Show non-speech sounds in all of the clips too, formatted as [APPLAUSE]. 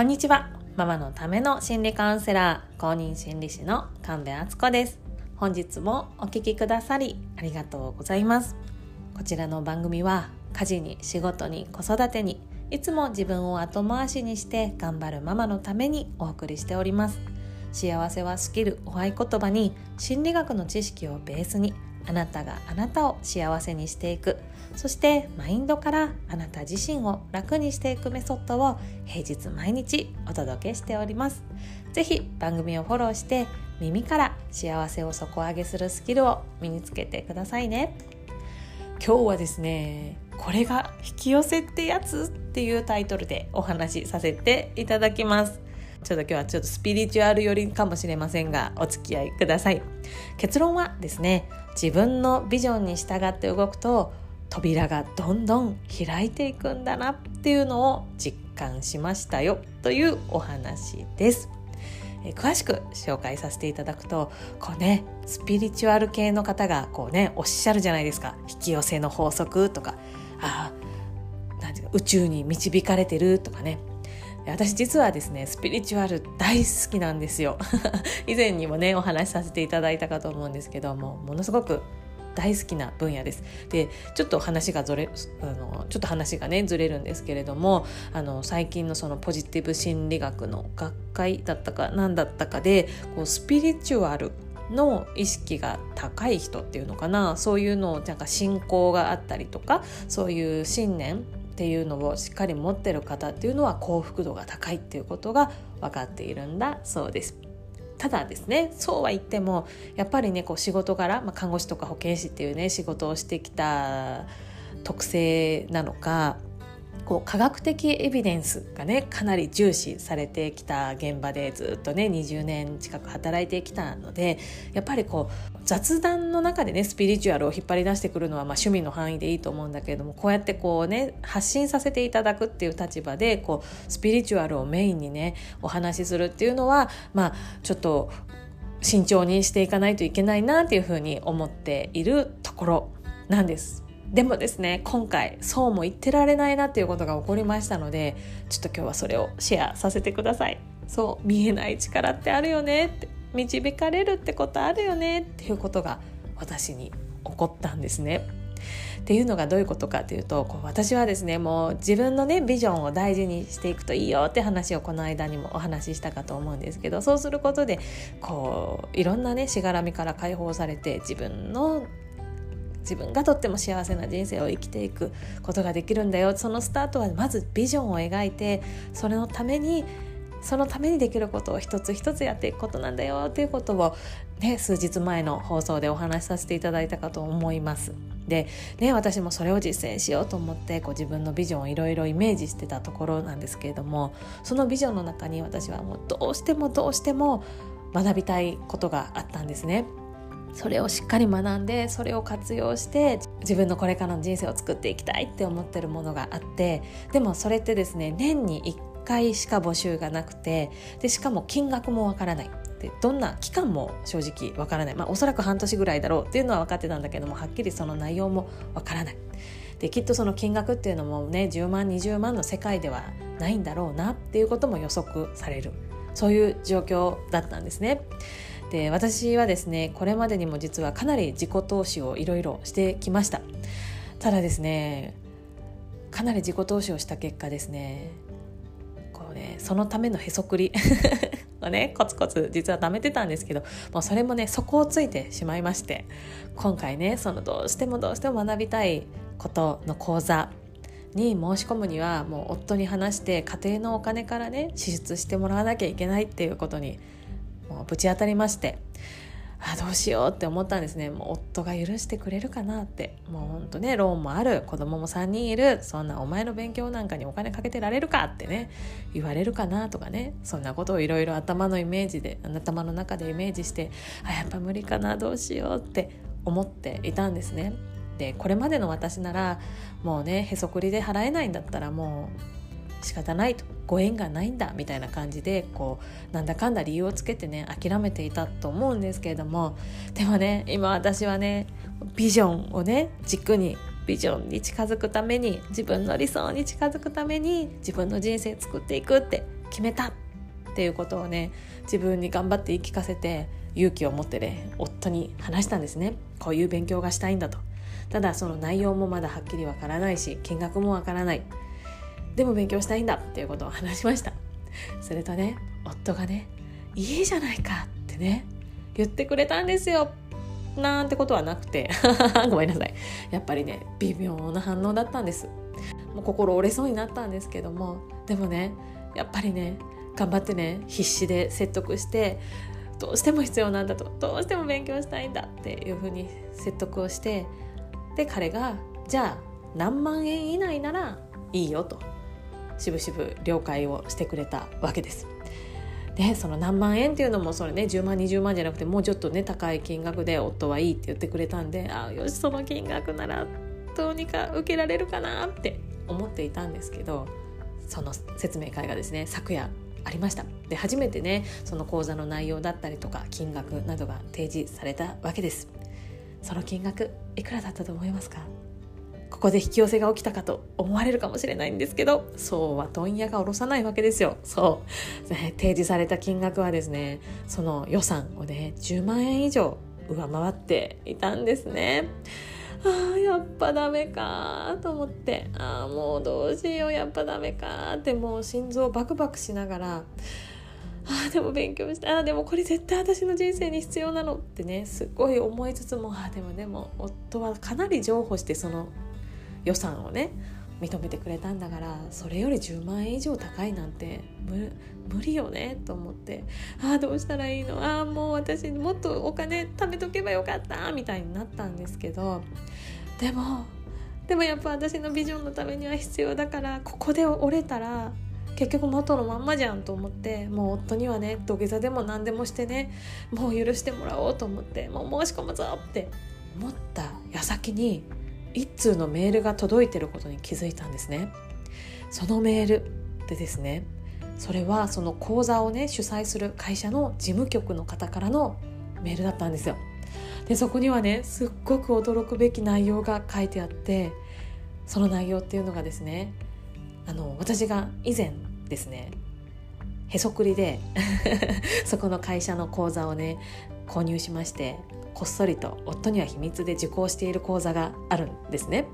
こんにちは。ママのための心理カウンセラー公認心理師の神戸敦子です。本日もお聞きくださりありがとうございます。こちらの番組は家事に仕事に子育てにいつも自分を後回しにして頑張るママのためにお送りしております。幸せはスキルお合言葉に心理学の知識をベースにあなたがあなたを幸せにしていく。そしてマインドからあなた自身を楽にしていくメソッドを平日毎日お届けしております。是非番組をフォローして耳から幸せを底上げするスキルを身につけてくださいね。今日はですねこれが引き寄せってやつっていうタイトルでお話しさせていただきます。ちょっと今日はちょっとスピリチュアル寄りかもしれませんがお付き合いください。結論はですね自分のビジョンに従って動くと扉がどんどん開いていくんだなっていうのを実感しましたよというお話です。え詳しく紹介させていただくとこうねスピリチュアル系の方がこうねおっしゃるじゃないですか。引き寄せの法則とかあなんていうか宇宙に導かれてるとかね。私実はですねスピリチュアル大好きなんですよ [LAUGHS] 以前にもねお話しさせていただいたかと思うんですけどもものすごく大好きな分野です。でちょっと話がずれあのちょっと話がねずれるんですけれどもあの最近のそのポジティブ心理学の学会だったか何だったかでこうスピリチュアルの意識が高い人っていうのかなそういうのをなんか信仰があったりとかそういう信念っていうのをしっかり持ってる方っていうのは幸福度が高いっていうことが分かっているんだそうです。ただですねそうは言ってもやっぱりねこう仕事柄、まあ、看護師とか保健師っていうね仕事をしてきた特性なのかこう科学的エビデンスがねかなり重視されてきた現場でずっとね20年近く働いてきたのでやっぱりこう雑談の中でねスピリチュアルを引っ張り出してくるのはまあ趣味の範囲でいいと思うんだけれどもこうやってこうね発信させていただくっていう立場でこうスピリチュアルをメインにねお話しするっていうのはまあちょっと慎重にしていかないといけないなっていうふうに思っているところなんです。でもですね今回そうも言ってられないなっていうことが起こりましたのでちょっと今日はそれをシェアさせてください。そう見えない力ってあるよねって導かれるってことあるよねっていうことが私に起こったんですね。っていうのがどういうことかというと私はですねもう自分のねビジョンを大事にしていくといいよって話をこの間にもお話ししたかと思うんですけどそうすることでこういろんなねしがらみから解放されて自分の自分がとっても幸せな人生を生きていくことができるんだよそのスタートはまずビジョンを描いてそれのためにそのためにできることを一つ一つやっていくことなんだよっていうことを、ね、数日前の放送でお話しさせていただいたかと思います。で、ね、私もそれを実践しようと思ってこう自分のビジョンをいろいろイメージしてたところなんですけれどもそのビジョンの中に私はもうどうしてもどうしても学びたいことがあったんですね。それをしっかり学んでそれを活用して自分のこれからの人生を作っていきたいって思ってるものがあってでもそれってですね年に1回しか募集がなくてでしかも金額もわからないでどんな期間も正直わからない、まあ、おそらく半年ぐらいだろうっていうのは分かってたんだけどもはっきりその内容もわからない。できっとその金額っていうのもね10万20万の世界ではないんだろうなっていうことも予測されるそういう状況だったんですね。で私はですねこれまでにも実はかなり自己投資をいろいろしてきました。ただですねかなり自己投資をした結果ですねこうねそのためのへそくり [LAUGHS] をねコツコツ実は貯めてたんですけどもうそれもね底をついてしまいまして今回ねそのどうしてもどうしても学びたいことの講座に申し込むにはもう夫に話して家庭のお金からね支出してもらわなきゃいけないっていうことにもうぶち当たりましてあどうしようって思ったんですね。もう夫が許してくれるかなって。もうほんとねローンもある。子供も3人いる。そんなお前の勉強なんかにお金かけてられるかってね。言われるかなとかね。そんなことをいろいろ頭のイメージで頭の中でイメージしてあやっぱ無理かな。どうしようって思っていたんですね。でこれまでの私ならもうねへそくりで払えないんだったらもう仕方ないと。ご縁がないんだみたいな感じでこうなんだかんだ理由をつけてね諦めていたと思うんですけれども。でもね今私はねビジョンをね軸にビジョンに近づくために自分の理想に近づくために自分の人生作っていくって決めたっていうことをね自分に頑張って言い聞かせて勇気を持ってね夫に話したんですね。こういう勉強がしたいんだと。ただその内容もまだはっきりわからないし金額もわからない。でも勉強したいんだっていうことを話しました。するとね夫がね「いいじゃないか」ってね言ってくれたんですよ。なんてことはなくて。[LAUGHS] ごめんなさい。やっぱりね微妙な反応だったんです。もう心折れそうになったんですけども。でもねやっぱりね頑張ってね必死で説得してどうしても必要なんだと。どうしても勉強したいんだっていうふうに説得をしてで彼がじゃあ何万円以内ならいいよと。しぶしぶ了解をしてくれたわけです。でその何万円っていうのもそれね10万20万じゃなくてもうちょっとね高い金額で夫はいいって言ってくれたんでああよしその金額ならどうにか受けられるかなって思っていたんですけどその説明会がですね昨夜ありました。で初めてねその講座の内容だったりとか金額などが提示されたわけです。その金額いくらだったと思いますか？ここで引き寄せが起きたかと思われるかもしれないんですけどそうは問屋が下ろさないわけですよ。そう。[LAUGHS] 提示された金額はですねその予算をね10万円以上上回っていたんですね。ああやっぱダメかと思って。ああもうどうしよう。やっぱダメかってもう心臓バクバクしながらああでも勉強した。ああでもこれ絶対私の人生に必要なのってねすっごい思いつつもあでもでも夫はかなり譲歩してその予算をね認めてくれたんだからそれより10万円以上高いなんて無理よねと思って。ああどうしたらいいの？ああもう私もっとお金貯めとけばよかったみたいになったんですけど。でもでもやっぱ私のビジョンのためには必要だからここで折れたら結局元のまんまじゃんと思ってもう夫にはね土下座でも何でもしてねもう許してもらおうと思ってもう申し込むぞって思った矢先に一通のメールが届いてることに気づいたんですね。そのメールでですねそれはその講座をね主催する会社の事務局の方からのメールだったんですよ。でそこにはねすっごく驚くべき内容が書いてあってその内容っていうのがですねあの私が以前ですねへそくりで [LAUGHS] そこの会社の講座をね購入しましてこっそりと夫には秘密で受講している講座があるんですね。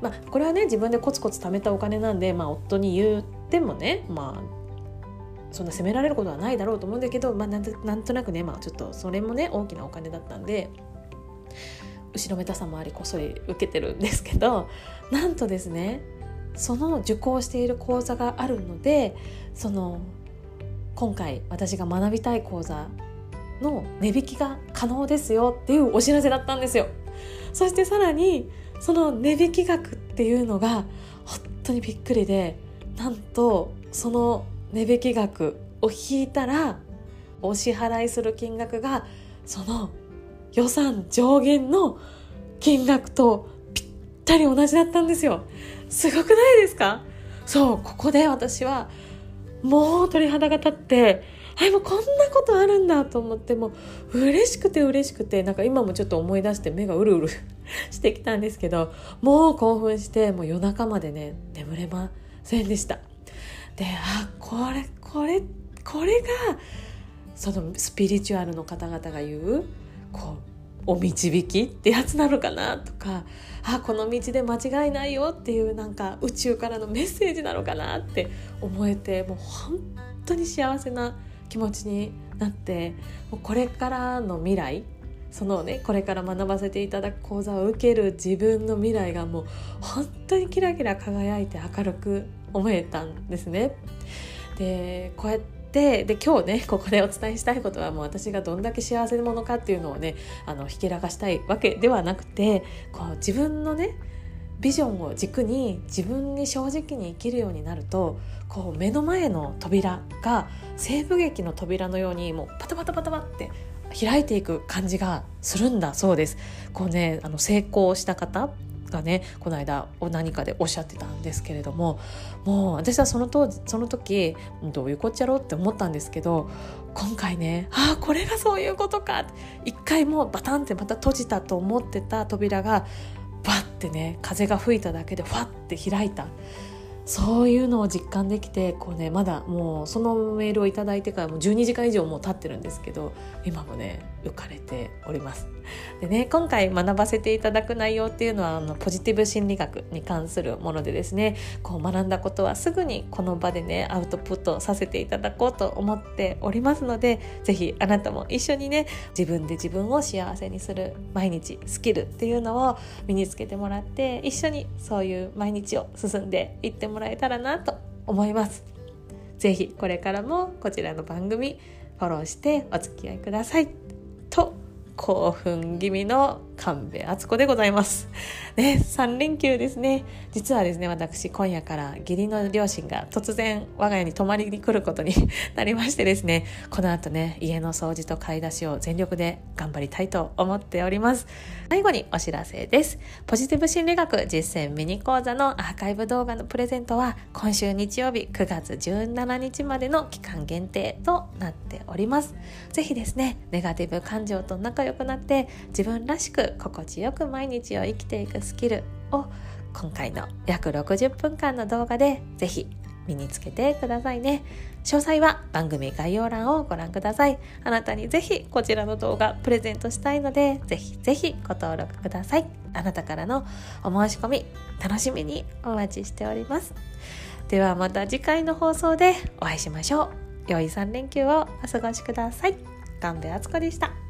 まあ、これはね自分でコツコツ貯めたお金なんで、まあ、夫に言ってもね、まあ、そんな責められることはないだろうと思うんだけど、まあ、なんなんとなくね、まあ、ちょっとそれもね大きなお金だったんで後ろめたさもありこっそり受けてるんですけどなんとですねその受講している講座があるのでその今回私が学びたい講座の値引きが可能ですよっていうお知らせだったんですよ。そしてさらにその値引き額っていうのが本当にびっくりでなんとその値引き額を引いたらお支払いする金額がその予算上限の金額とぴったり同じだったんですよ。すごくないですか？そうここで私はもう鳥肌が立ってあもうこんなことあるんだと思ってもう嬉しくて嬉しくてなんか今もちょっと思い出して目がうるうる [LAUGHS] してきたんですけどもう興奮してもう夜中までね眠れませんでした。であこれこれこれがそのスピリチュアルの方々が言うこうお導きってやつなのかなとかあこの道で間違いないよっていうなんか宇宙からのメッセージなのかなって思えてもう本当に幸せな気持ちになってもうこれからの未来そのねこれから学ばせていただく講座を受ける自分の未来がもう本当にキラキラ輝いて明るく思えたんですね。でこうやってで今日ねここでお伝えしたいことはもう私がどんだけ幸せ者かっていうのをねあのひけらかしたいわけではなくてこう自分のねビジョンを軸に自分に正直に生きるようになるとこう目の前の扉が西部劇の扉のようにもうパタパタパタパって開いていく感じがするんだそうです。こうねあの成功した方がねこの間何かでおっしゃってたんですけれどももう私はその当時その時どういうこっちゃろうって思ったんですけど今回ねああこれがそういうことか一回もうバタンってまた閉じたと思ってた扉がバッてね風が吹いただけでファッて開いた。そういうのを実感できてこうねまだもうそのメールを頂いてからもう12時間以上もう経ってるんですけど今もね浮かれておりますでね今回学ばせていただく内容っていうのはあのポジティブ心理学に関するものでですねこう学んだことはすぐにこの場でねアウトプットさせていただこうと思っておりますので是非あなたも一緒にね自分で自分を幸せにする毎日スキルっていうのを身につけてもらって一緒にそういう毎日を進んでいってもらえたらなと思います。ぜひこれからもこちらの番組フォローしてお付き合いください。興奮気味の神戸敦子でございます。ね、3連休ですね。実はですね、私、今夜から義理の両親が突然我が家に泊まりに来ることになりましてですね、この後ね、家の掃除と買い出しを全力で頑張りたいと思っております。最後にお知らせです。ポジティブ心理学実践ミニ講座のアーカイブ動画のプレゼントは、今週日曜日9月17日までの期間限定となっております。ぜひですね、ネガティブ感情と仲良くなって自分らしく心地よく毎日を生きていくスキルを今回の約60分間の動画でぜひ身につけてくださいね。詳細は番組概要欄をご覧ください。あなたにぜひこちらの動画プレゼントしたいのでぜひぜひご登録ください。あなたからのお申し込み楽しみにお待ちしております。ではまた次回の放送でお会いしましょう。良い3連休をお過ごしください。神戸敦子でした。